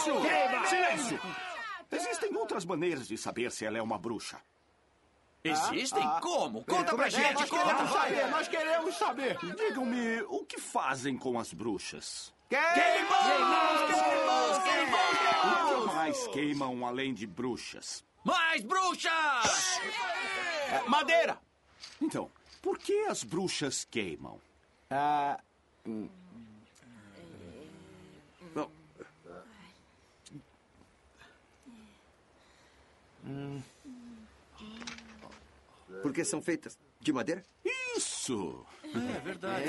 Silêncio! Silêncio! Existem outras maneiras de saber se ela é uma bruxa. Existem? Como? Conta pra É, gente, nós conta, queremos saber, nós queremos saber. Digam-me, o que fazem com as bruxas? O que mais queimam além de bruxas? Mais bruxas! É, madeira! Então, por que as bruxas queimam? Ah. Bom, Porque são feitas de madeira? Isso! É verdade.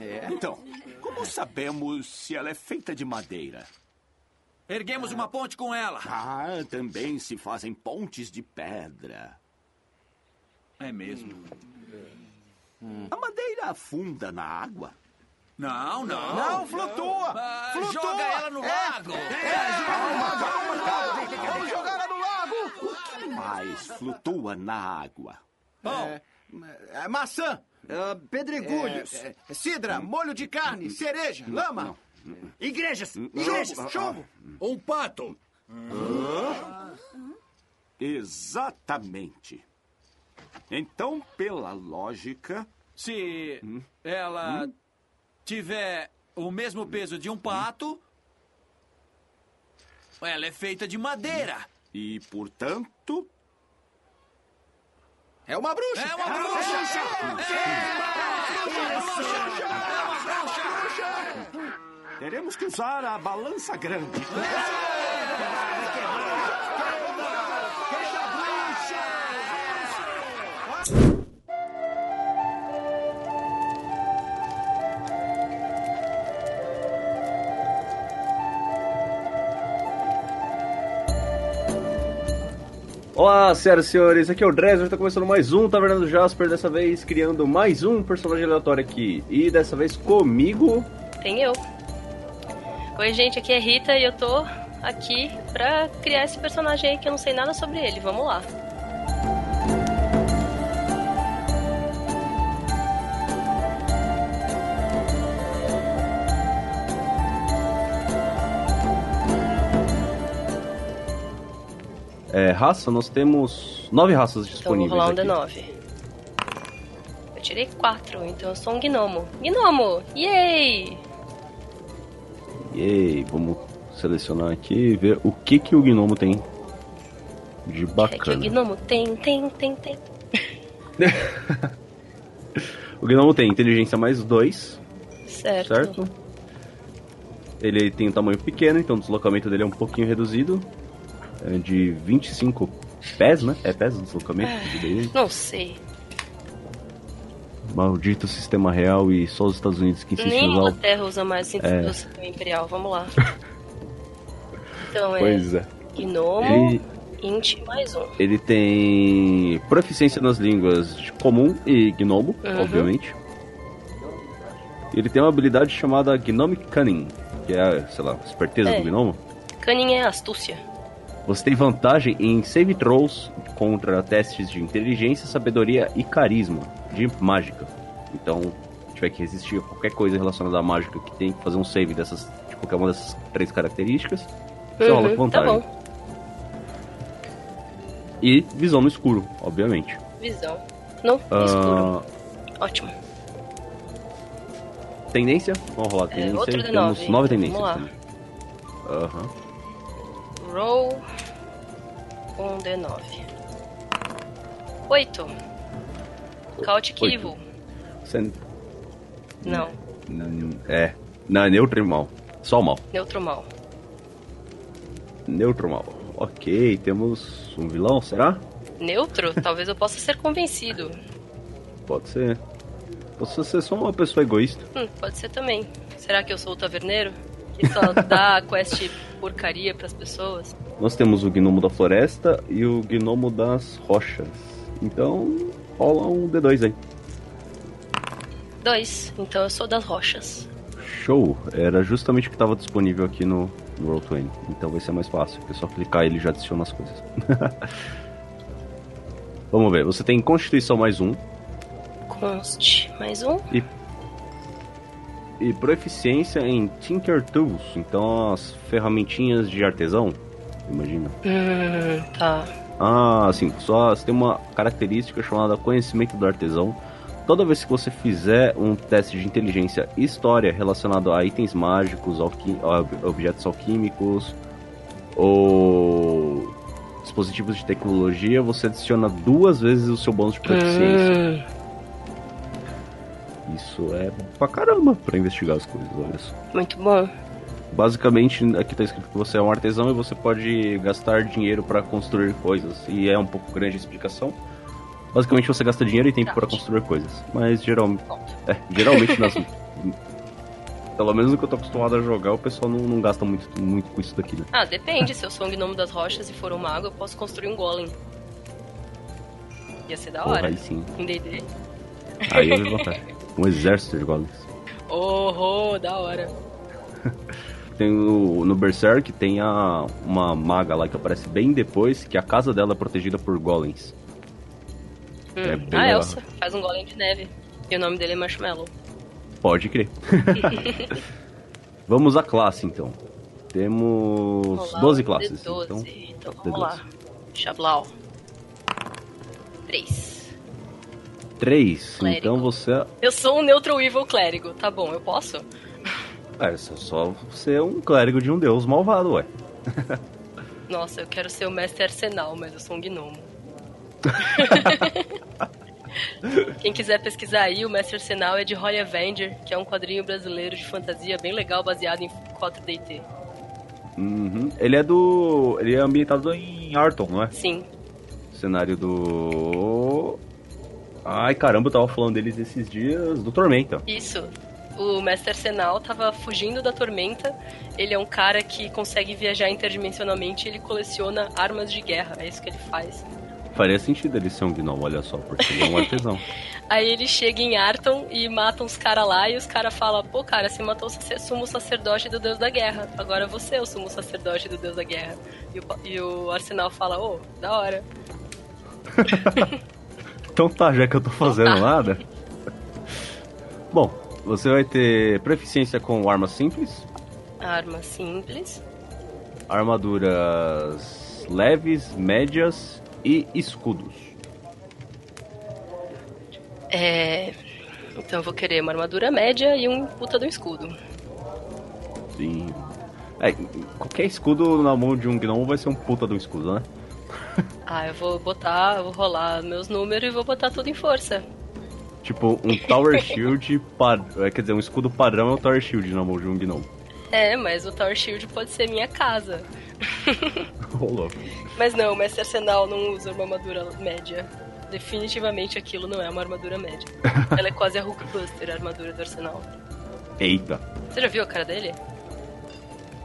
É? Então, como sabemos se ela é feita de madeira? Erguemos uma ponte com ela. Ah, também se fazem pontes de pedra. É mesmo. A madeira afunda na água? Não, não. Não, flutua! Ah, flutua! Joga ela no lago. Vamos jogar ela no lago! O que mais flutua na água? É, é, maçã! Ah, pedregulhos. É, é, cidra, molho de carne, cereja, lama! Igrejas. Não. Igrejas. Chumbo. Um pato. Exatamente. Então, pela lógica, Se ela tiver o mesmo peso de um pato, ela é feita de madeira. e portanto, É uma bruxa! É uma bruxa! teremos que usar a balança grande. Olá, senhoras e senhores, aqui é o Dresser, tá começando mais um Taverna do Jasper, dessa vez criando mais um personagem aleatório aqui. E dessa vez comigo. Tem eu. Oi, gente, aqui é Rita e eu tô aqui pra criar esse personagem aí que eu não sei nada sobre ele. Vamos lá. É, raça, nós temos nove raças Então vou disponíveis. rolar um aqui. D9. Eu tirei quatro, então eu sou um gnomo. Gnomo! Yay! Yay, vamos selecionar aqui e ver o que, que o gnomo tem de É que o bacana. gnomo tem, tem, tem, tem. O gnomo tem inteligência mais dois, Certo. certo? Ele tem um tamanho pequeno, então o deslocamento dele é um pouquinho reduzido. É de 25 pés, né? É pés o deslocamento Ah. Não sei. Maldito sistema real e só os Estados Unidos que insistem Nem em usar o Inglaterra usa mais É. o sistema imperial. Vamos lá. Então é Pois é. gnomo, Ele, int mais um. ele tem proficiência nas línguas comum e gnomo, Uhum. obviamente. Ele tem uma habilidade chamada Gnomic Cunning, que é, sei lá, esperteza É. do gnomo. Cunning é astúcia. Você tem vantagem em save throws contra testes de inteligência, sabedoria e carisma de mágica. Então, se tiver que resistir a qualquer coisa relacionada à mágica que tem que fazer um save dessas, de qualquer uma dessas três características, você rola com Uhum, tá vantagem. bom. E visão no escuro, obviamente. Visão. Não, Ah, escuro. Ótimo. Tendência? Vamos rolar a É, tendência. de Temos nove. nove tendências. Vamos lá. Roll. Um D9. Oito. Chaotic Oito. Evil. Você- Não. Hum, É. Não, é neutro e mal. Só o mal. Neutro mal. Neutro mal. Ok, temos um vilão, será? Neutro? Talvez eu possa ser convencido. Pode ser. Posso ser só uma pessoa egoísta. Hum, pode ser também. Será que eu sou o taverneiro? Que só dá quest porcaria pras pessoas? Nós temos o gnomo da floresta e o gnomo das rochas. Então, rola um D2 aí. Dois. Então eu sou das rochas. Show! Era justamente o que estava disponível aqui no, no Roll20. Então vai ser mais fácil, porque é só clicar e ele já adiciona as coisas. Vamos ver, você tem Constituição mais um Const. Mais um. e, e proficiência em Tinker Tools, então as ferramentinhas de artesão, imagina. Hum, tá. Ah, assim, só você tem uma característica chamada conhecimento do artesão. Toda vez que você fizer um teste de inteligência e história relacionado a itens mágicos, alqui- ob- objetos alquímicos ou dispositivos de tecnologia, você adiciona duas vezes o seu bônus de proficiência. Hum, Isso é pra caramba pra investigar as coisas, olha só. muito bom. Basicamente, aqui tá escrito que você é um artesão e você pode gastar dinheiro pra construir coisas. E é um pouco grande a explicação. Basicamente, você gasta dinheiro e tempo pra construir coisas. Mas geralmente, é, geralmente nas. Pelo menos no que eu tô acostumado a jogar, o pessoal não, não gasta muito, muito com isso daqui, né? Ah, depende. Se eu sou um gnomo das rochas e for um mago, eu posso construir um golem. Ia ser da Porra, hora. aí sim. Em D&D. Aí eu vi vantagem. Um exército de golems. Oh, oh, da hora. Tem o, no Berserk tem a, uma maga lá que aparece bem depois, que a casa dela é protegida por golems. Hum. É bem a legal. Elsa faz um golem de neve. E o nome dele é Marshmallow. Pode crer. Vamos à classe então. Temos lá, 12 um classes. D12. Então, Então, D12. vamos lá. Chablau. 3. 3. Clérigo. Então você. Eu sou um neutral evil clérigo. Tá bom, eu posso? É, só- é um clérigo de um deus malvado, ué. Nossa, eu quero ser o mestre arsenal, mas eu sou um gnomo. Quem quiser pesquisar aí, o Mestre Arsenal é de Holly Avenger, que é um quadrinho brasileiro de fantasia bem legal, baseado em 4DT. Uhum. Ele é do. Ele é ambientado em Arton, não é? Sim, Cenário do. Ai caramba, eu tava falando deles esses dias do Tormenta. isso. O Mestre Arsenal tava fugindo da tormenta. Ele é um cara que consegue viajar interdimensionalmente e ele coleciona armas de guerra. É isso que ele faz. Faria sentido ele ser um gnomo, olha só, porque ele é um artesão. Aí ele chega em Arton e mata uns caras lá e os caras falam, pô, cara, você matou o sumo sacerdote do deus da guerra. Agora você é o sumo sacerdote do deus da guerra. E o, e o Arsenal fala, ô, da hora. Então tá, já que eu tô fazendo nada. Bom, você vai ter proficiência com armas simples, Arma simples. armaduras leves, médias e escudos. É. Então eu vou querer uma armadura média e um puta do escudo. Sim. É, qualquer escudo na mão de um gnomo vai ser um puta de um escudo, né? Ah, eu vou botar, eu vou rolar meus números e vou botar tudo em força. Tipo, um Tower Shield, par... é, quer dizer, um escudo padrão é um Tower Shield na mão de um gnomo. É, mas o Tower Shield pode ser minha casa. Louco. Mas não, o Mestre Arsenal não usa uma armadura média. Definitivamente aquilo não é uma armadura média. Ela é quase a Hulkbuster, a armadura do Arsenal. Eita. Você já viu a cara dele?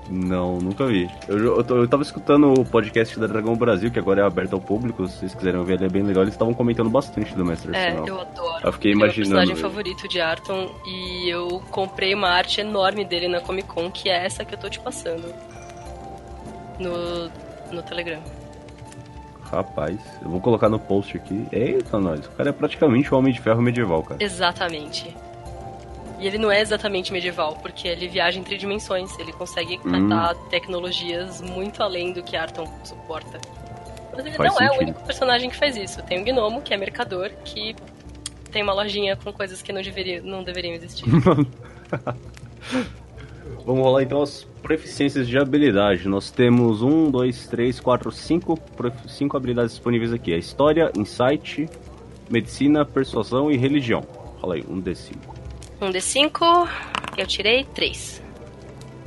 Não, nunca vi. Eu, eu, eu tava escutando o podcast da Dragão Brasil, que agora é aberto ao público. Se vocês quiserem ver, ele é bem legal. Eles estavam comentando bastante do Mestre É, Arsenal. eu adoro. Eu fiquei Ele é meu imaginando personagem ele. favorito de Arton e eu comprei uma arte enorme dele na Comic Con, que é essa que eu tô te passando. No, no Telegram. Rapaz, eu vou colocar no post aqui. Eita, nós. O cara é praticamente o Homem de Ferro medieval, cara. Exatamente. E ele não é exatamente medieval, porque ele viaja entre dimensões. Ele consegue Hum. tratar tecnologias muito além do que Arton suporta. Mas ele Faz não é o sentido. único personagem que faz isso. Tem o Gnomo, que é mercador, que tem uma lojinha com coisas que não, deveria, não deveriam existir. Vamos rolar então as proficiências de habilidade. Nós temos um, dois, três, quatro, cinco, cinco habilidades disponíveis aqui. É História, Insight, Medicina, Persuasão e Religião. Fala aí, um D5. Um D5, eu tirei 3.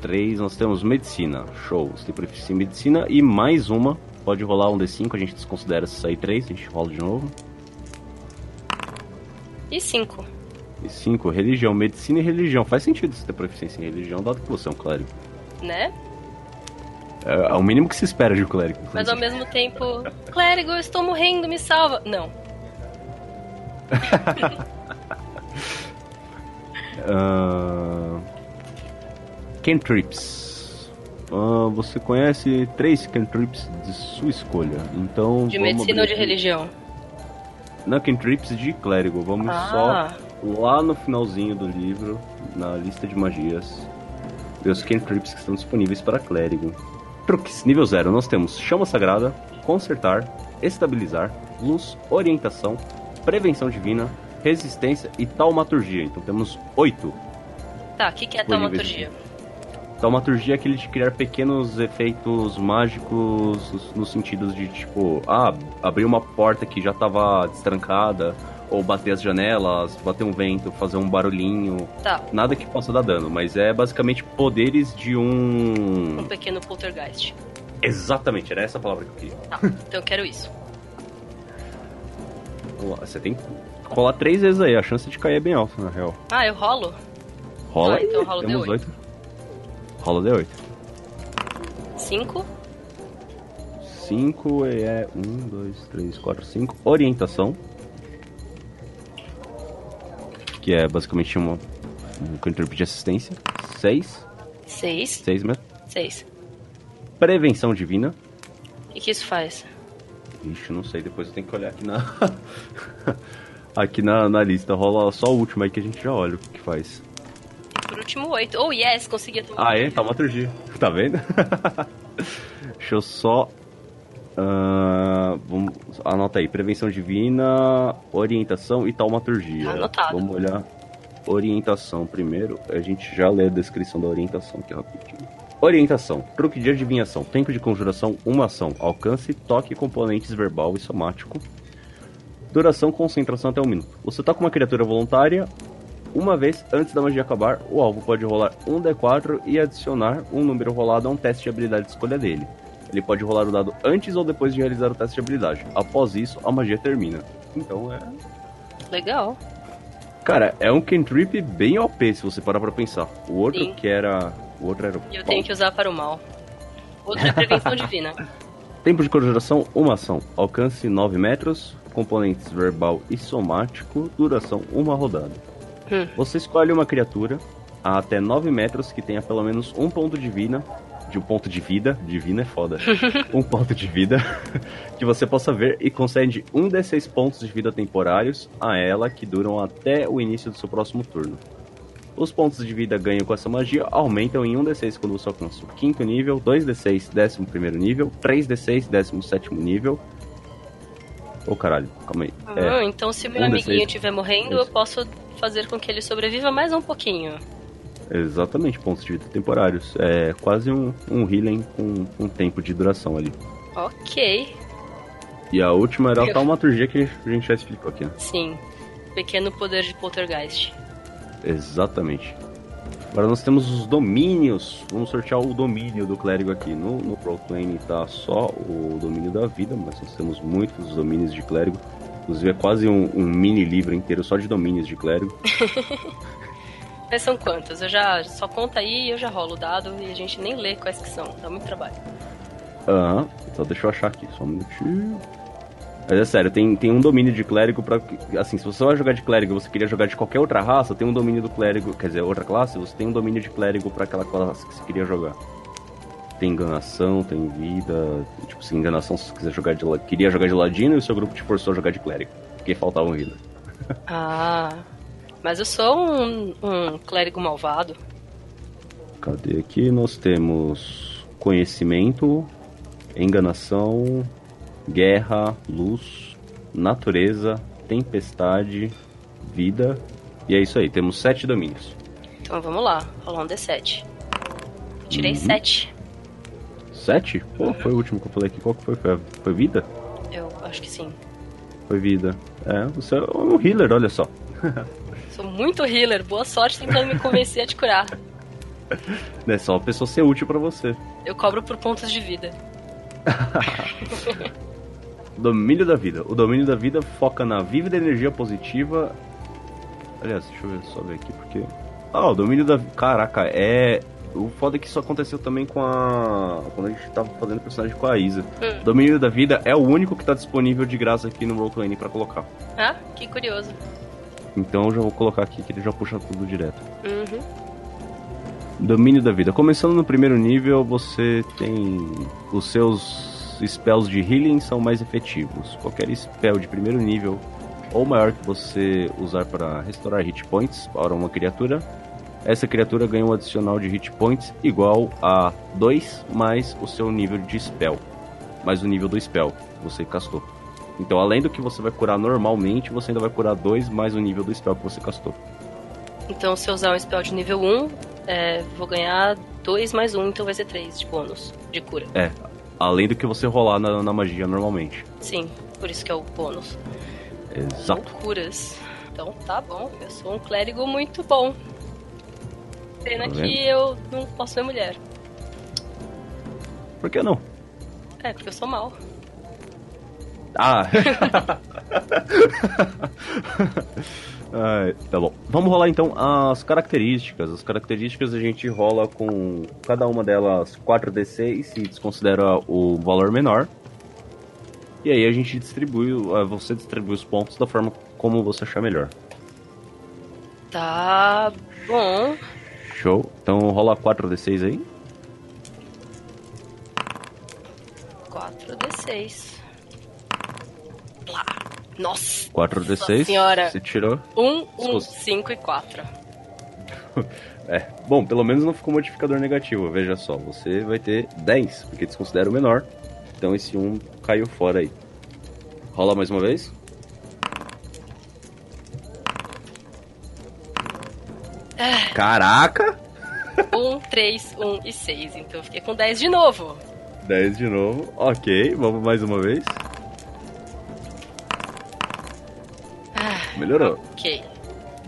3, nós temos Medicina. Show. Você tem proficiência em Medicina e mais uma. Pode rolar um D5, a gente desconsidera se sair 3, a gente rola de novo. E 5. E 5, Religião. Medicina e Religião. Faz sentido você ter proficiência em Religião, dado que você é um clérigo. Né? É, é o mínimo que se espera de um clérigo. Mas ao mesmo tempo, clérigo, eu estou morrendo, me salva. Não. Ah, Cantrips. Ah, você conhece três cantrips de sua escolha. Então. De medicina ou de aqui. religião? Não, cantrips de clérigo. Vamos Ah. só lá no finalzinho do livro, na lista de magias, ver os cantrips que estão disponíveis para clérigo. Truques, nível 0, nós temos Chama Sagrada, Consertar, Estabilizar, Luz, Orientação, Prevenção Divina, Resistência e Taumaturgia. Então temos 8. Tá, o que, que é taumaturgia? Taumaturgia é aquele de criar pequenos efeitos mágicos no sentido de, tipo, ah, abrir uma porta que já tava destrancada, ou bater as janelas, bater um vento, fazer um barulhinho. Tá, Nada que possa dar dano, mas é basicamente poderes de um. um pequeno poltergeist. Exatamente, era essa palavra que eu queria. Tá, então eu quero isso. Vamos lá, Você tem rolar três vezes aí, a chance de cair é bem alta, na real. Ah, eu rolo? Rola Ah, então rola o temos D8. oito. Rola D8. 5. 5 é 1, 2, 3, 4, 5. Orientação. Que é basicamente uma, um cantrip de assistência. 6. 6. 6 mesmo. 6. Prevenção divina. O que, que isso faz? Ixi, não sei, depois eu tenho que olhar aqui na. aqui na, na lista. Rola só o último aí que a gente já olha o que, que faz. Por último, 8. Oh, yes, consegui a Ah, é? Taumaturgia. Tá vendo? Deixa eu só. ah, vamos, anota aí: prevenção divina, orientação e taumaturgia. Tá anotado. Vamos olhar orientação primeiro. A gente já lê a descrição da orientação aqui rapidinho. Orientação: truque de adivinhação, tempo de conjuração, uma ação, alcance, toque, componentes verbal e somático. Duração, concentração até um minuto. Você toca uma criatura voluntária, uma vez antes da magia acabar, o alvo pode rolar um D4 e adicionar um número rolado a um teste de habilidade de escolha dele. Ele pode rolar o dado antes ou depois de realizar o teste de habilidade. Após isso, a magia termina. Então é. Legal. Cara, é um cantrip bem OP se você parar pra pensar. O outro Sim. que era. O outro era o. E eu tenho que usar para o mal. Outro é prevenção divina. Tempo de conjuração, uma ação. Alcance 9 metros. Componentes verbal e somático. Duração, uma rodada. Hum. Você escolhe uma criatura a até 9 metros que tenha pelo menos um ponto de vida. De um ponto de vida. Divina é foda. um ponto de vida. que você possa ver e concede um D6 pontos de vida temporários a ela que duram até o início do seu próximo turno. Os pontos de vida ganhos com essa magia aumentam em 1d6 quando você alcança o quinto nível, 2d6 décimo primeiro nível, 3d6 décimo sétimo nível. Ô caralho, calma aí. Ah, É, então se meu um amiguinho D6. estiver morrendo, eu Isso. posso fazer com que ele sobreviva mais um pouquinho. exatamente, pontos de vida temporários. É quase um, um healing com um tempo de duração ali. Ok. E a última era a taumaturgia que a gente já explicou aqui, né? Sim. Pequeno poder de poltergeist. Exatamente. Agora nós temos os domínios. Vamos sortear o domínio do clérigo aqui. No, no Proclaim tá só o domínio da vida, mas nós temos muitos domínios de clérigo. Inclusive é quase um, um mini livro inteiro só de domínios de clérigo. Mas são quantos? Eu já só conta aí e eu já rolo o dado e a gente nem lê quais que são. Dá muito trabalho. Aham, só deixa eu achar aqui, só um minutinho. Mas é sério, tem, tem um domínio de clérigo pra. Assim, se você vai jogar de clérigo e você queria jogar de qualquer outra raça, tem um domínio do clérigo. Quer dizer, outra classe, você tem um domínio de clérigo pra aquela classe que você queria jogar. Tem enganação, tem vida. Tipo, se enganação, se você quiser jogar de queria jogar de ladino e o seu grupo te forçou a jogar de clérigo. Porque faltava um healer. Ah. Mas eu sou um, um clérigo malvado. Cadê aqui? Nós temos conhecimento, enganação, guerra, luz, natureza, tempestade, vida. E é isso aí, temos sete domínios. Então vamos lá, rolar um D7. Tirei Uhum. 7. Sete? Pô, foi o último que eu falei aqui. Qual que foi? Foi, foi vida? Eu acho que sim. Foi vida. É, você é um healer, olha só. Sou muito healer. Boa sorte tentando me convencer a te curar. É só a pessoa ser útil pra você. Eu cobro por pontos de vida. Domínio da vida. O domínio da vida foca na vívida energia positiva. Aliás, deixa eu ver, só ver aqui porque. Ah, o domínio da. Caraca, é. O foda é que isso aconteceu também com a. Quando a gente tava fazendo personagem com a Isa. Hum. O domínio da vida é o único que tá disponível de graça aqui no Roleplaying pra colocar. Ah, que curioso. Então eu já vou colocar aqui que ele já puxa tudo direto. Uhum. Domínio da vida. Começando no primeiro nível, você tem. Os seus spells de healing são mais efetivos. Qualquer spell de primeiro nível ou maior que você usar para restaurar hit points para uma criatura, essa criatura ganha um adicional de hit points igual a 2 mais o seu nível de spell, mais o nível do spell que você castou. Então, além do que você vai curar normalmente, você ainda vai curar 2 mais o nível do spell que você castou. Então, se eu usar um spell de nível 1, é, vou ganhar 2 mais 1, então vai ser 3 de bônus de cura. É, além do que você rolar na, na magia normalmente. Sim, por isso que é o bônus. Exato. Loucuras. Então tá bom, eu sou um clérigo muito bom. Pena Tá que eu não posso ser mulher. Por que não? É, porque eu sou mal. Ah! Ai, tá bom. Vamos rolar então as características. As características a gente rola com cada uma delas 4d6 e desconsidera o valor menor. E aí a gente distribui, eh, você distribui os pontos da forma como você achar melhor. Tá bom. Show. Então rola 4d6 aí. 4d6. Plá. Nossa! 4d6. senhora. Você tirou. 1, 1, Sus- 5 e 4. É, bom, pelo menos não ficou modificador negativo. Veja só, você vai ter 10, porque desconsidera o menor. Então esse 1 caiu fora aí. Rola mais uma vez. Caraca! 1, 3, 1 e 6. Então eu fiquei com 10 de novo. 10 de novo. Ok, vamos mais uma vez. Melhorou. ok.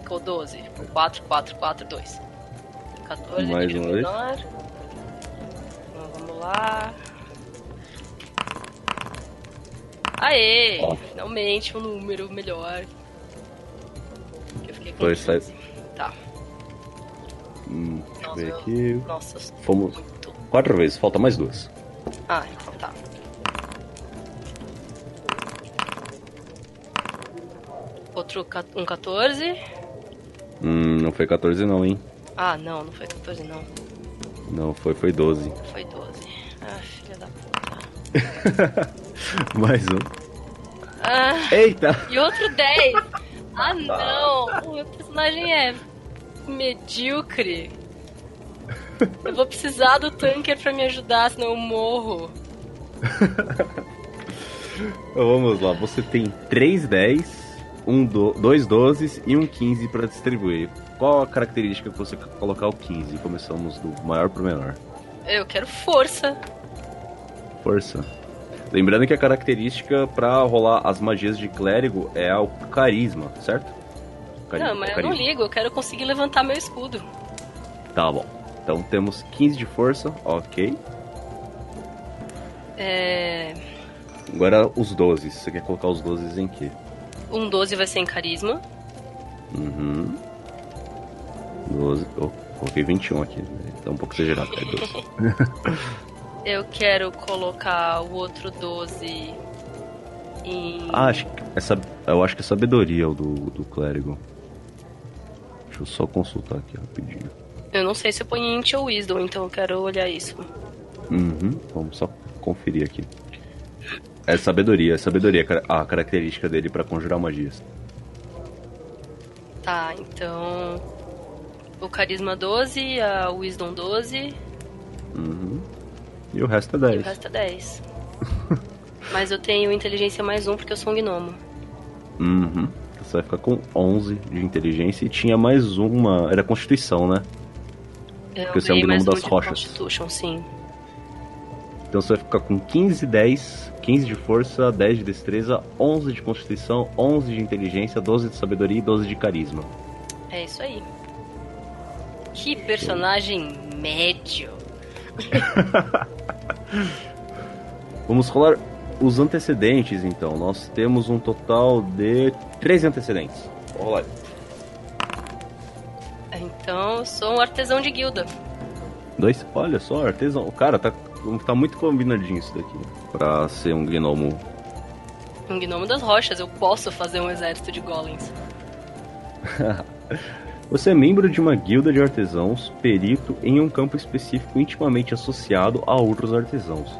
Ficou 12. Ficou 4, 4, 4, 2. 14 Mais vez. menor. Então vamos lá. Aê! Ó. Finalmente um número melhor. Eu fiquei com Dois, 15. Tá. Hum, deixa eu ver aqui. Nossa, Fomos muito. quatro vezes, falta mais duas. Ah, então tá. Outro um 14. Hum, não foi 14 não, hein? Ah, não, não foi 14 não. Não, foi, foi 12. Foi 12. Ah, filha da puta. mais um. Ah, Eita! e outro 10. Ah, não. O meu personagem é medíocre. Eu vou precisar do tanker pra me ajudar, senão eu morro. Vamos lá, você tem 3 10, um do, dois 12 e um 15 para distribuir. Qual a característica que você quer colocar o 15? Começamos do maior pro menor. Eu quero força. Força. Lembrando que a característica para rolar as magias de clérigo é o carisma, certo? Cari- Não, mas eu não carisma. ligo, eu quero conseguir levantar meu escudo. Tá bom. Então temos 15 de força, ok. É. Agora os 12. Você quer colocar os 12 em quê? Um 12 vai ser em carisma. Uhum. 12. Oh, coloquei 21 aqui. Tá um pouco exagerado. É 12. Eu quero colocar o outro 12 em. Ah, acho que essa, eu acho que é sabedoria o do, do clérigo. Deixa eu só consultar aqui rapidinho. Eu não sei se eu ponho em Int ou Wisdom, então eu quero olhar isso. Uhum, vamos só conferir aqui. É sabedoria, é sabedoria a característica dele pra conjurar magias. Tá, então. O carisma 12, a Wisdom 12 Uhum. E o resto é e o 10. resto é 10. Mas eu tenho inteligência mais um porque eu sou um gnomo. Uhum. Você vai ficar com 11 de inteligência e tinha mais uma. Era constituição, né? Eu Porque você é um gnomo das rochas. Constitution, sim. Então você vai ficar com 15, 10, 15 de força, 10 de destreza, 11 de constituição, 11 de inteligência, 12 de sabedoria e 12 de carisma. É isso aí. Que personagem médio. Vamos rolar os antecedentes então. Nós temos um total de 13 antecedentes. Vou rolar. Então eu sou um artesão de guilda. Dois? Olha só, artesão. Cara, tá, tá muito combinadinho isso daqui. Pra ser um gnomo. Um gnomo das rochas, eu posso fazer um exército de golems. Você é membro de uma guilda de artesãos, perito em um campo específico intimamente associado a outros artesãos.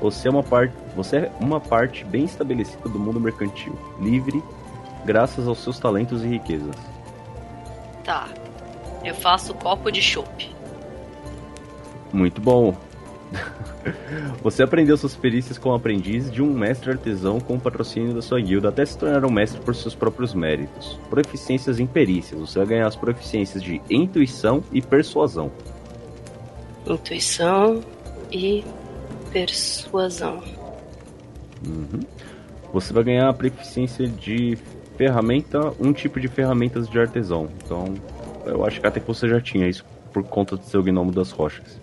Você é uma parte, você é uma parte bem estabelecida do mundo mercantil, livre graças aos seus talentos e riquezas. Tá. Eu faço copo de chopp. Muito bom. Você aprendeu suas perícias como aprendiz de um mestre artesão com o patrocínio da sua guilda até se tornar um mestre por seus próprios méritos. Proficiências em perícias. Você vai ganhar as proficiências de intuição e persuasão. Intuição e persuasão. Uhum. Você vai ganhar a proficiência de ferramenta, um tipo de ferramentas de artesão. Então, eu acho que até que você já tinha isso por conta do seu gnomo das rochas.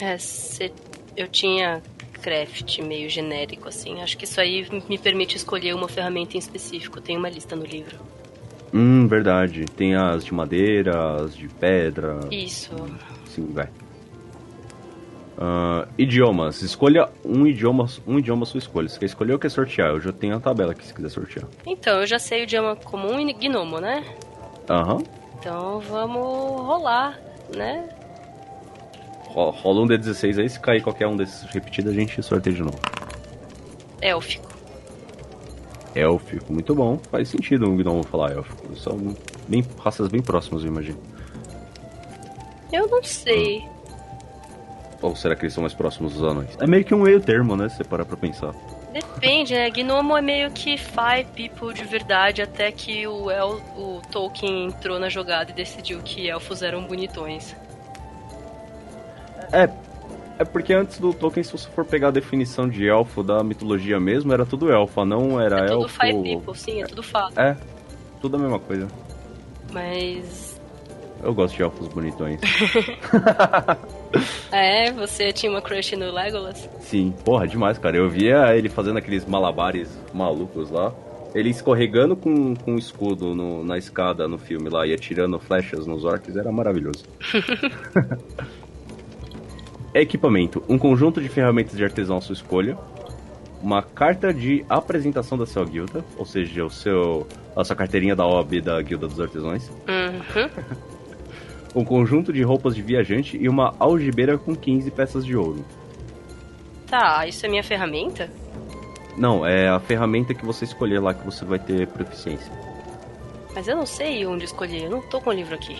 É, cê- eu tinha craft meio genérico, assim. Acho que isso aí me permite escolher uma ferramenta em específico. Tem uma lista no livro. Hum, verdade. Tem as de madeira, as de pedra. Isso. Sim, vai. Ah, idiomas. Escolha um idioma, um idioma à sua escolha. Você quer escolher ou quer sortear? Eu já tenho a tabela aqui se quiser sortear. Então, eu já sei o idioma comum e gnomo, né? Aham. Então vamos rolar, né? Ro- Rola um D16 aí, se cair qualquer um desses repetido, a gente sorteia de novo. Élfico. Élfico, muito bom. Faz sentido um gnomo falar élfico. São bem, raças bem próximas, eu imagino. Eu não sei. Ou será que eles são mais próximos dos anões? É meio que um meio termo, né? Se você parar pra pensar. Depende, né? Gnomo é meio que five people de verdade, até que o, El, o Tolkien entrou na jogada e decidiu que elfos eram bonitões. É, é porque antes do Tolkien, se você for pegar a definição de elfo da mitologia mesmo, era tudo elfo, não era É tudo elfo. five people, sim, é tudo fato. É, tudo a mesma coisa. Mas. Eu gosto de elfos bonitões. É, você tinha uma crush no Legolas? Sim, porra, demais, cara. Eu via ele fazendo aqueles malabares malucos lá. Ele escorregando com, com o escudo no- na escada no filme lá e atirando flechas nos orcs era maravilhoso. Equipamento: um conjunto de ferramentas de artesão à sua escolha. Uma carta de apresentação da sua guilda, ou seja, o seu, a sua carteirinha da OB da Guilda dos Artesãos. Uhum. Um conjunto de roupas de viajante e uma algibeira com 15 peças de ouro. Tá, isso é minha ferramenta? Não, é a ferramenta que você escolher lá que você vai ter proficiência. Mas eu não sei onde escolher, eu não tô com o livro aqui.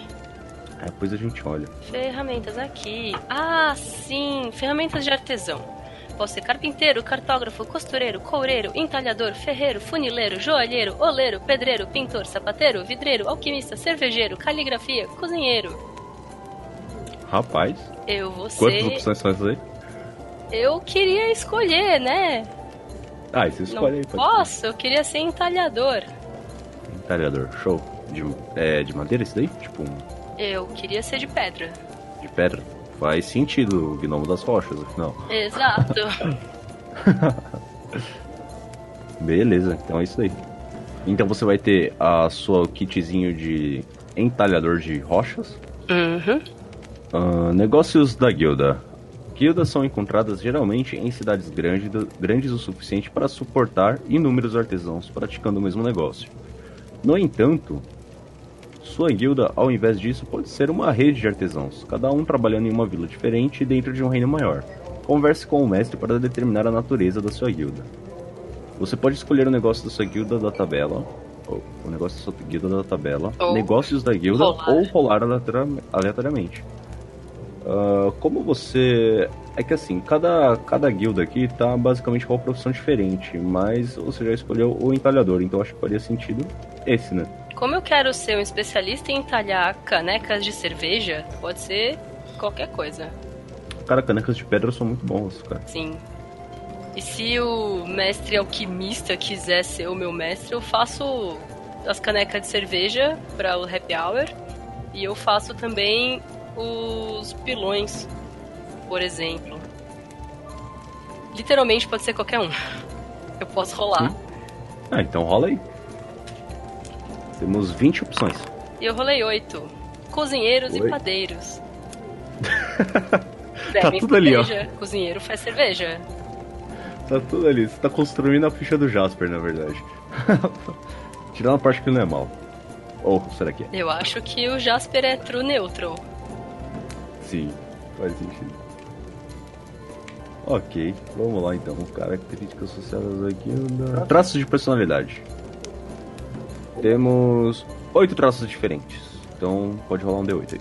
Aí depois a gente olha. Ferramentas aqui. Ah, sim, ferramentas de artesão. Posso ser carpinteiro, cartógrafo, costureiro, coureiro, entalhador, ferreiro, funileiro, joalheiro, oleiro, pedreiro, pintor, sapateiro, vidreiro, alquimista, cervejeiro, caligrafia, cozinheiro. Rapaz, Eu vou quantas ser. opções são essas aí? Eu queria escolher, né? Ah, você Não escolhe aí. pode posso, eu queria ser entalhador. ser. Entalhador, show. De, é, de madeira esse daí? Tipo um Eu queria ser de pedra. de pedra? Faz sentido o gnomo das rochas, afinal. Exato. Beleza, então é isso aí. Então você vai ter a sua kitzinho de entalhador de rochas. uhum. Ah, negócios da guilda. Guildas são encontradas geralmente em cidades grandes, grandes o suficiente para suportar inúmeros artesãos praticando o mesmo negócio. No entanto, sua guilda, ao invés disso, pode ser uma rede de artesãos, cada um trabalhando em uma vila diferente dentro de um reino maior. Converse com o mestre para determinar a natureza da sua guilda. Você pode escolher o negócio da sua guilda da tabela, o negócio da sua guilda da tabela, Ou negócios da guilda rolar. ou rolar aleatoriamente. Ah, como você. É que assim, cada, cada guilda aqui tá basicamente com uma profissão diferente, mas você já escolheu o entalhador, então acho que faria sentido esse, né? Como eu quero ser um especialista em entalhar canecas de cerveja, pode ser qualquer coisa. Cara, canecas de pedra são muito bons, cara. Sim. E se o mestre alquimista quiser ser o meu mestre, eu faço as canecas de cerveja para o happy hour. E eu faço também os pilões, por exemplo. Literalmente pode ser qualquer um. Eu posso rolar. Ah, então rola aí. Temos 20 opções. E eu rolei oito. Cozinheiros e Oi. padeiros. Bebem tudo ali, ó. Cozinheiro faz cerveja. Tá tudo ali. Você tá construindo a ficha do Jasper, na verdade. Tirando a parte que não é mal. Ou será que é? Eu acho que o Jasper é true neutral. Sim, faz sentido. Ok, vamos lá então. Características associadas à guilda. Traços de personalidade. Temos oito traços diferentes. Então pode rolar um D8 aí.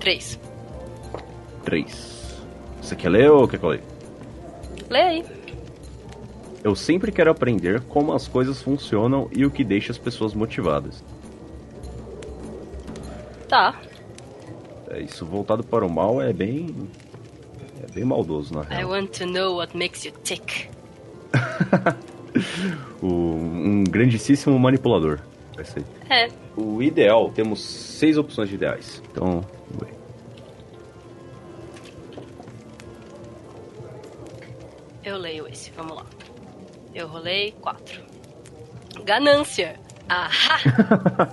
Três. Três. Você quer ler ou quer que eu leia? Lê aí. Eu sempre quero aprender como as coisas funcionam e o que deixa as pessoas motivadas. Tá. É, isso voltado para o mal é bem. É bem maldoso, na I real. want to know what makes you tick. O- um grandíssimo manipulador. Vai ser. É. O ideal, temos seis opções de ideais. Então, vamos ver. Eu leio esse, vamos lá. Eu rolei quatro. Ganância. Ahá!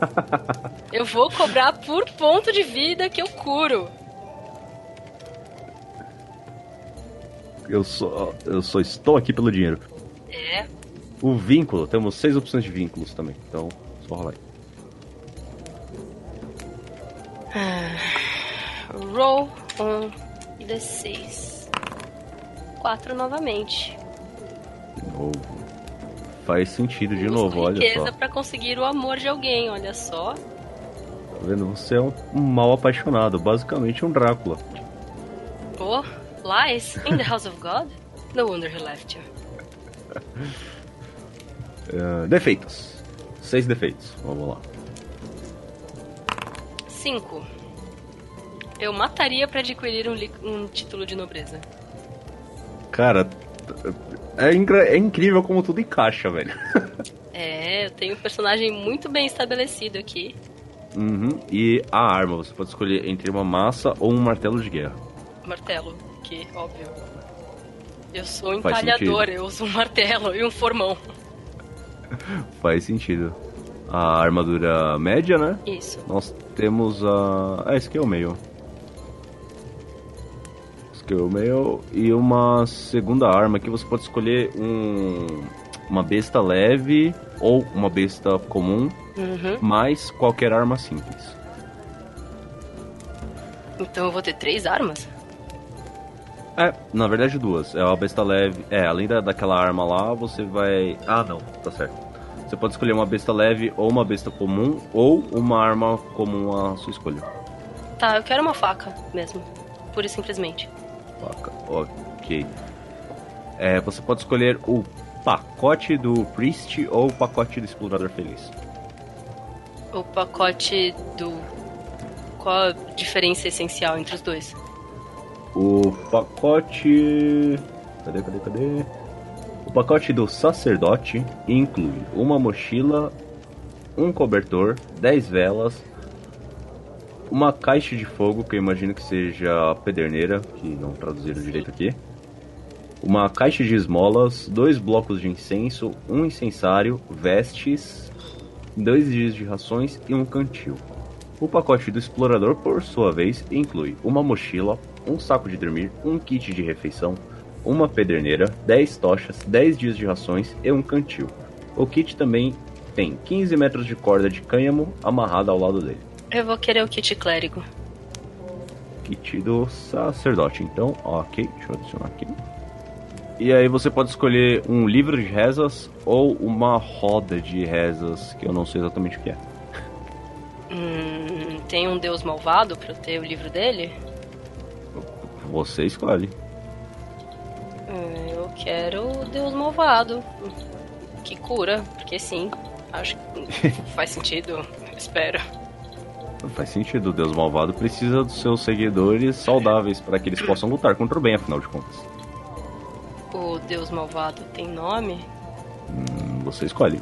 eu vou cobrar por ponto de vida que eu curo. eu, só, eu só estou aqui pelo dinheiro. É. O vínculo, temos seis opções de vínculos também. Então, só rolar aí. Roll um D6. Quatro novamente. De novo. Faz sentido de Busco novo, olha riqueza só. pra conseguir o amor de alguém, olha só. Tá vendo? Você é um mal apaixonado, basicamente um Drácula. Oh, lies in the house of God? No wonder he left you. Ah, defeitos. Seis defeitos. Vamos lá. Cinco. Eu mataria pra adquirir um, um título de nobreza. Cara, é, é incrível como tudo encaixa, velho. É, eu tenho um personagem muito bem estabelecido aqui. Uhum. E a arma, você pode escolher entre uma massa ou um martelo de guerra. Martelo, que óbvio. Eu sou um Faz entalhador, eu uso um martelo e um formão. Faz sentido. A armadura média, né? Isso. Nós temos a. Ah, esse aqui é o meio. Esse aqui é o meio. E uma segunda arma que você pode escolher um. Uma besta leve ou uma besta comum, Uhum. mais qualquer arma simples. Então eu vou ter três armas? É, na verdade duas. É uma besta leve. É, além da, daquela arma lá, você vai. Ah, não, tá certo. Você pode escolher uma besta leve ou uma besta comum ou uma arma comum à sua escolha. Tá, eu quero uma faca mesmo. Pura e simplesmente. Faca, ok. É, você pode escolher o pacote do Priest ou o pacote do Explorador Feliz. O pacote do. Qual a diferença essencial entre os dois? O pacote. Cadê, cadê, cadê? O pacote do sacerdote inclui uma mochila, um cobertor, 10 velas, uma caixa de fogo, que eu imagino que seja a pederneira, que não traduziram direito aqui. Uma caixa de esmolas, dois blocos de incenso, um incensário, vestes, dois dias de rações e um cantil. O pacote do explorador, por sua vez, inclui uma mochila, um saco de dormir, um kit de refeição, uma pederneira, 10 tochas, 10 dias de rações e um cantil. O kit também tem 15 metros de corda de cânhamo amarrada ao lado dele. Eu vou querer o kit clérigo. Kit do sacerdote, então, ok, deixa eu adicionar aqui. E aí você pode escolher um livro de rezas ou uma roda de rezas, que eu não sei exatamente o que é. Hum, tem um deus malvado pra eu ter o livro dele? Você escolhe. Hum, Eu quero o deus malvado. Que cura, porque sim. Acho que faz sentido. Espero. Faz sentido, o Deus malvado precisa dos seus seguidores saudáveis para que eles possam lutar contra o bem, afinal de contas. O deus malvado tem nome? Hum, você escolhe.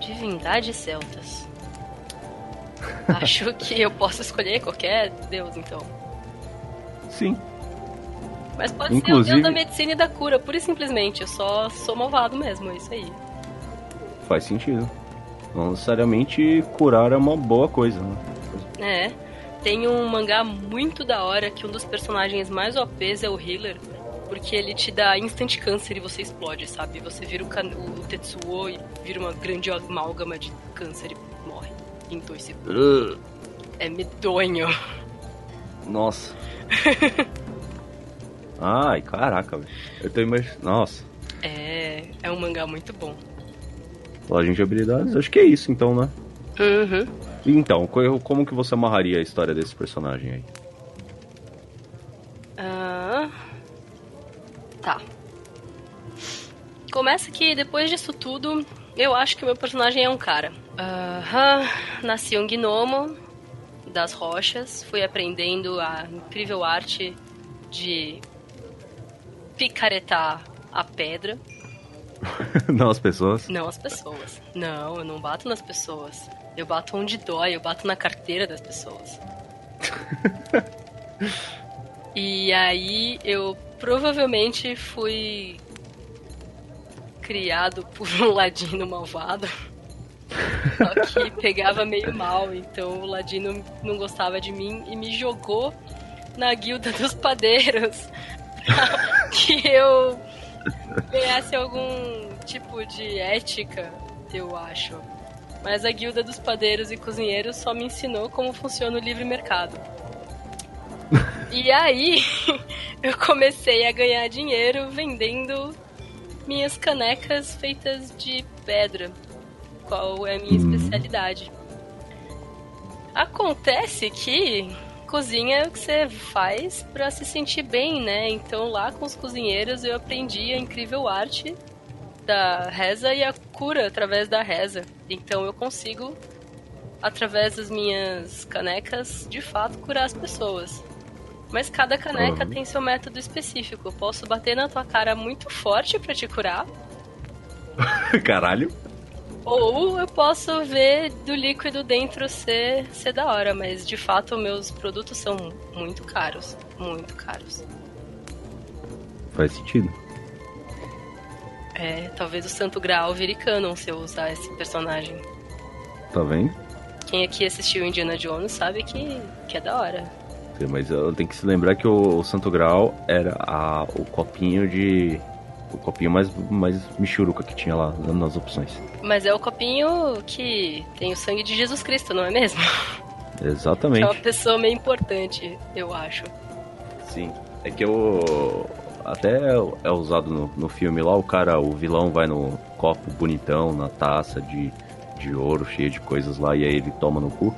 Divindades celtas. Acho que eu posso escolher qualquer deus, então. Sim. Mas pode ser o Inclusive- deus da medicina e da cura, pura e simplesmente. Eu só sou malvado mesmo, é isso aí. Faz sentido. Não necessariamente curar é uma boa coisa, né? É. Tem um mangá muito da hora que um dos personagens mais OPs é o Healer. Porque ele te dá instant câncer e você explode, sabe? Você vira o, kan- o Tetsuo e vira uma grande amálgama de câncer e morre em dois segundos. É medonho. Nossa. Ai, caraca, velho. Eu tô imaginando. Nossa. É, é um mangá muito bom. Lojinha de habilidades. Acho que é isso, então, né? Uhum. Então, co- como que você amarraria a história desse personagem aí? Ah, tá. Começa que depois disso tudo, eu acho que o meu personagem é um cara. Aham, nasci um gnomo das rochas, fui aprendendo a incrível arte de picaretar a pedra, Não as pessoas. não as pessoas. Não, eu não bato nas pessoas. Eu bato onde dói, eu bato na carteira das pessoas. e aí eu provavelmente fui criado por um ladino malvado. Só que pegava meio mal, então o ladino não gostava de mim e me jogou na guilda dos padeiros pra que eu ganhasse algum tipo de ética, eu acho. Mas a guilda dos padeiros e cozinheiros só me ensinou como funciona o livre mercado. E aí eu comecei a ganhar dinheiro vendendo minhas canecas feitas de pedra. Qual é a minha especialidade? Acontece que cozinha é o que você faz pra se sentir bem, né? Então lá com os cozinheiros eu aprendi a incrível arte da reza e a cura através da reza. Então eu consigo, através das minhas canecas, de fato curar as pessoas. Mas cada caneca Uhum. tem seu método específico. Eu posso bater na tua cara muito forte pra te curar, Caralho. Ou eu posso ver do líquido dentro ser, ser da hora, mas de fato meus produtos são muito caros. Muito caros. Faz sentido. É, talvez o Santo Graal vire canon se eu usar esse personagem. Tá vendo? Quem aqui assistiu Indiana Jones sabe que, que é da hora. Mas eu tenho que se lembrar que o, o Santo Graal era a, o copinho de. O copinho mais, mais michuruca que tinha lá nas opções. Mas é o copinho que tem o sangue de Jesus Cristo, não é mesmo? Que é uma Exatamente. pessoa meio importante, eu acho. Sim. É que o. Até é usado no, no filme lá, o cara, o vilão vai no copo bonitão, na taça de, de ouro, cheia de coisas lá, e aí ele toma no cu.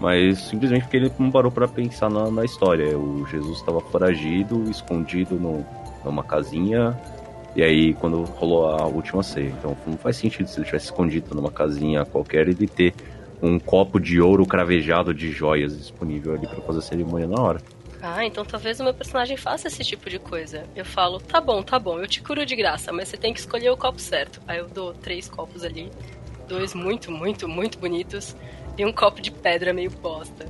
Mas simplesmente porque ele não parou pra pensar na, na história. O Jesus estava foragido, escondido no, numa casinha, e aí quando rolou a última ceia. Então não faz sentido se ele tivesse escondido numa casinha qualquer ele ter um copo de ouro cravejado de joias disponível ali pra fazer a cerimônia na hora. Ah, então talvez o meu personagem faça esse tipo de coisa. Eu falo, tá bom, tá bom, eu te curo de graça, mas você tem que escolher o copo certo. Aí eu dou três copos ali, dois muito, muito, muito bonitos, e um copo de pedra meio bosta.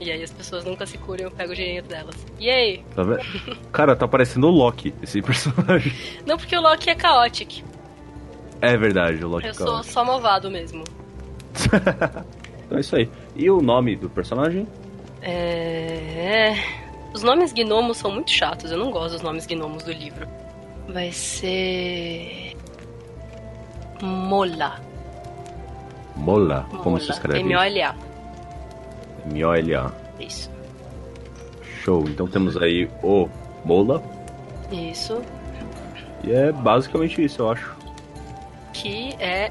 E aí as pessoas nunca se curam e eu pego o dinheiro delas. E aí? Tá vendo? Cara, tá parecendo o Loki, esse personagem. Não porque o Loki é caótico. É verdade, o Loki Eu cara. sou só malvado mesmo. Então é isso aí. E o nome do personagem? É. Os nomes gnomos são muito chatos, eu não gosto dos nomes gnomos do livro. Vai ser. Mola. Mola. Como Mola. se escreve? M-O-L-A. M-O-L-A. Isso. Show. Então temos aí o Mola. Isso. E é basicamente isso, eu acho. Que é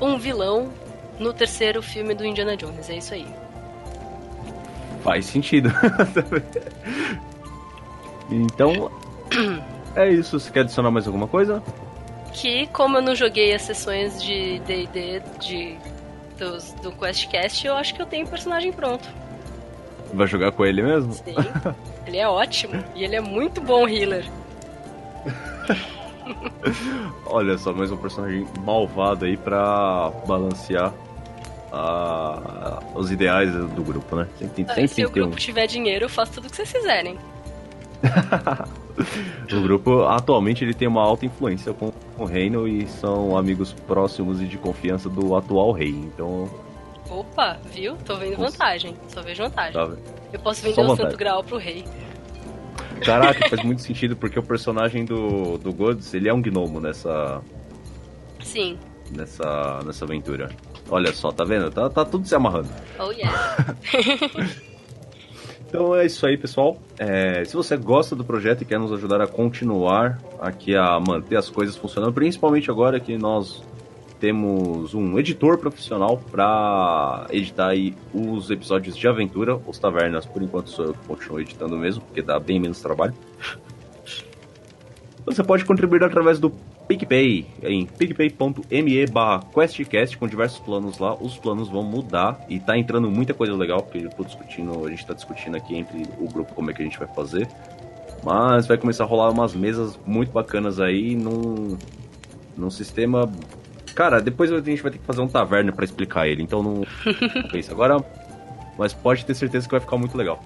um vilão no terceiro filme do Indiana Jones. É isso aí. Faz sentido. então. É isso. Você quer adicionar mais alguma coisa? Que, como eu não joguei as sessões de DD de, dos, do QuestCast, eu acho que eu tenho o personagem pronto. Vai jogar com ele mesmo? Sim. ele é ótimo. E ele é muito bom healer. Olha só, mais um personagem malvado aí pra balancear a- os ideais do grupo, né? Sempre, tem- Ah, sempre Se o ter um. grupo tiver dinheiro, eu faço tudo o que vocês quiserem. O grupo atualmente ele tem uma alta influência com o reino e são amigos próximos e de confiança do atual rei. Então, Opa, viu? Tô vendo vantagem. Só vejo vantagem. tá vendo? Eu posso Só vender o vantagem. Santo Graal pro rei. Caraca, faz muito sentido porque o personagem do, do Gods, ele é um gnomo nessa, Sim. nessa, nessa aventura. Olha só, tá vendo? Tá, tá tudo se amarrando. Oh yeah. Então é isso aí, pessoal. É, se você gosta do projeto e quer nos ajudar a continuar aqui a manter as coisas funcionando, principalmente agora que nós temos um editor profissional para editar aí os episódios de aventura. Os tavernas, por enquanto, sou eu que continuo editando mesmo, porque dá bem menos trabalho. Você pode contribuir através do PicPay, em picpay.me barra questcast, com diversos planos lá. Os planos vão mudar e tá entrando muita coisa legal, porque eu tô discutindo, a gente tá discutindo aqui entre o grupo como é que a gente vai fazer. Mas vai começar a rolar umas mesas muito bacanas aí num, num sistema. Cara, depois a gente vai ter que fazer um taverna para explicar ele, então não, pensa agora. Mas pode ter certeza que vai ficar muito legal.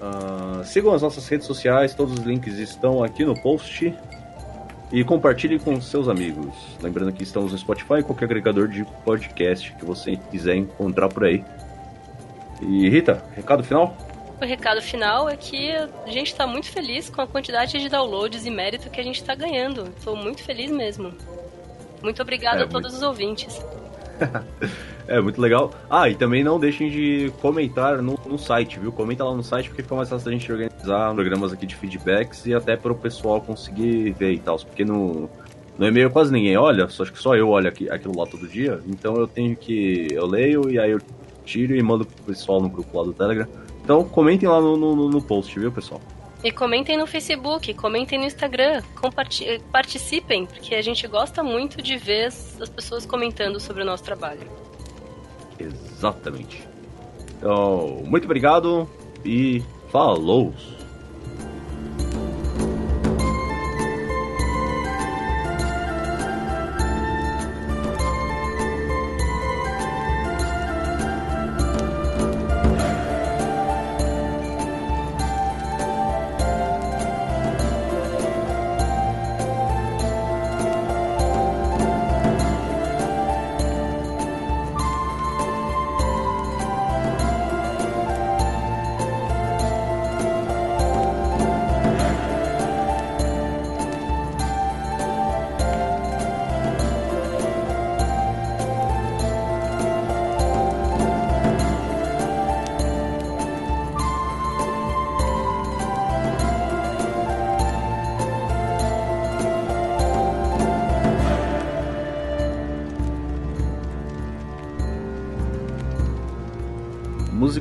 Uh, sigam as nossas redes sociais, todos os links estão aqui no post. E compartilhe com seus amigos. Lembrando que estamos no Spotify e qualquer agregador de podcast que você quiser encontrar por aí. E Rita, recado final? O recado final é que a gente está muito feliz com a quantidade de downloads e mérito que a gente está ganhando. Estou muito feliz mesmo. Muito obrigada É, a todos muito- os ouvintes. É, muito legal. Ah, e também não deixem de comentar no, no site, viu? Comenta lá no site porque fica mais fácil da gente organizar programas aqui de feedbacks e até para o pessoal conseguir ver e tal. Porque no, no e-mail quase ninguém olha, só acho que só eu olho aqui, aquilo lá todo dia. Então eu tenho que. Eu leio e aí eu tiro e mando pro pessoal no grupo lá do Telegram. Então comentem lá no, no, no post, viu, pessoal? E comentem no Facebook, comentem no Instagram, participem, porque a gente gosta muito de ver as as pessoas comentando sobre o nosso trabalho. Exatamente. Então, muito obrigado e falou!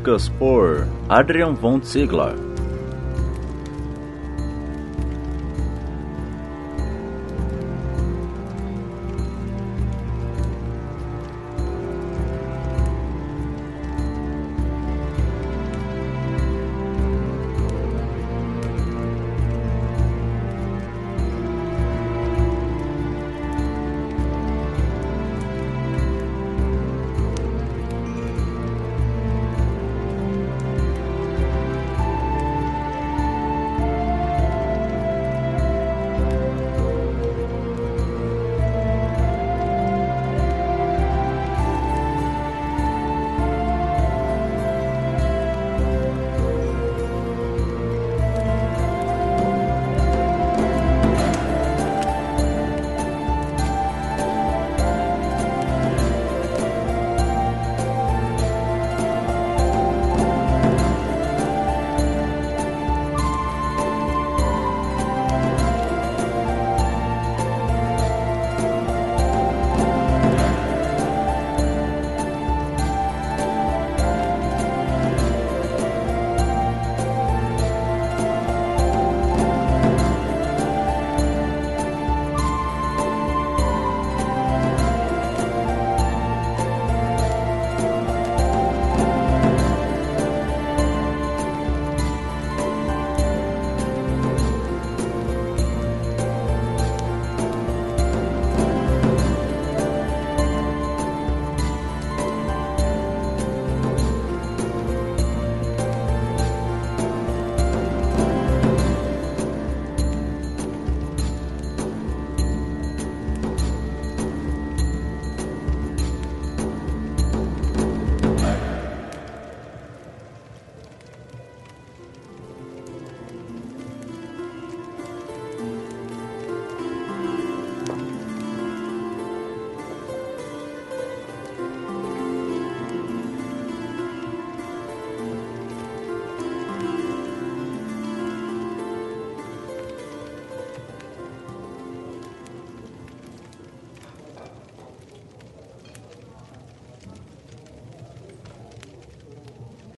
Músicas por Adrian von Ziegler.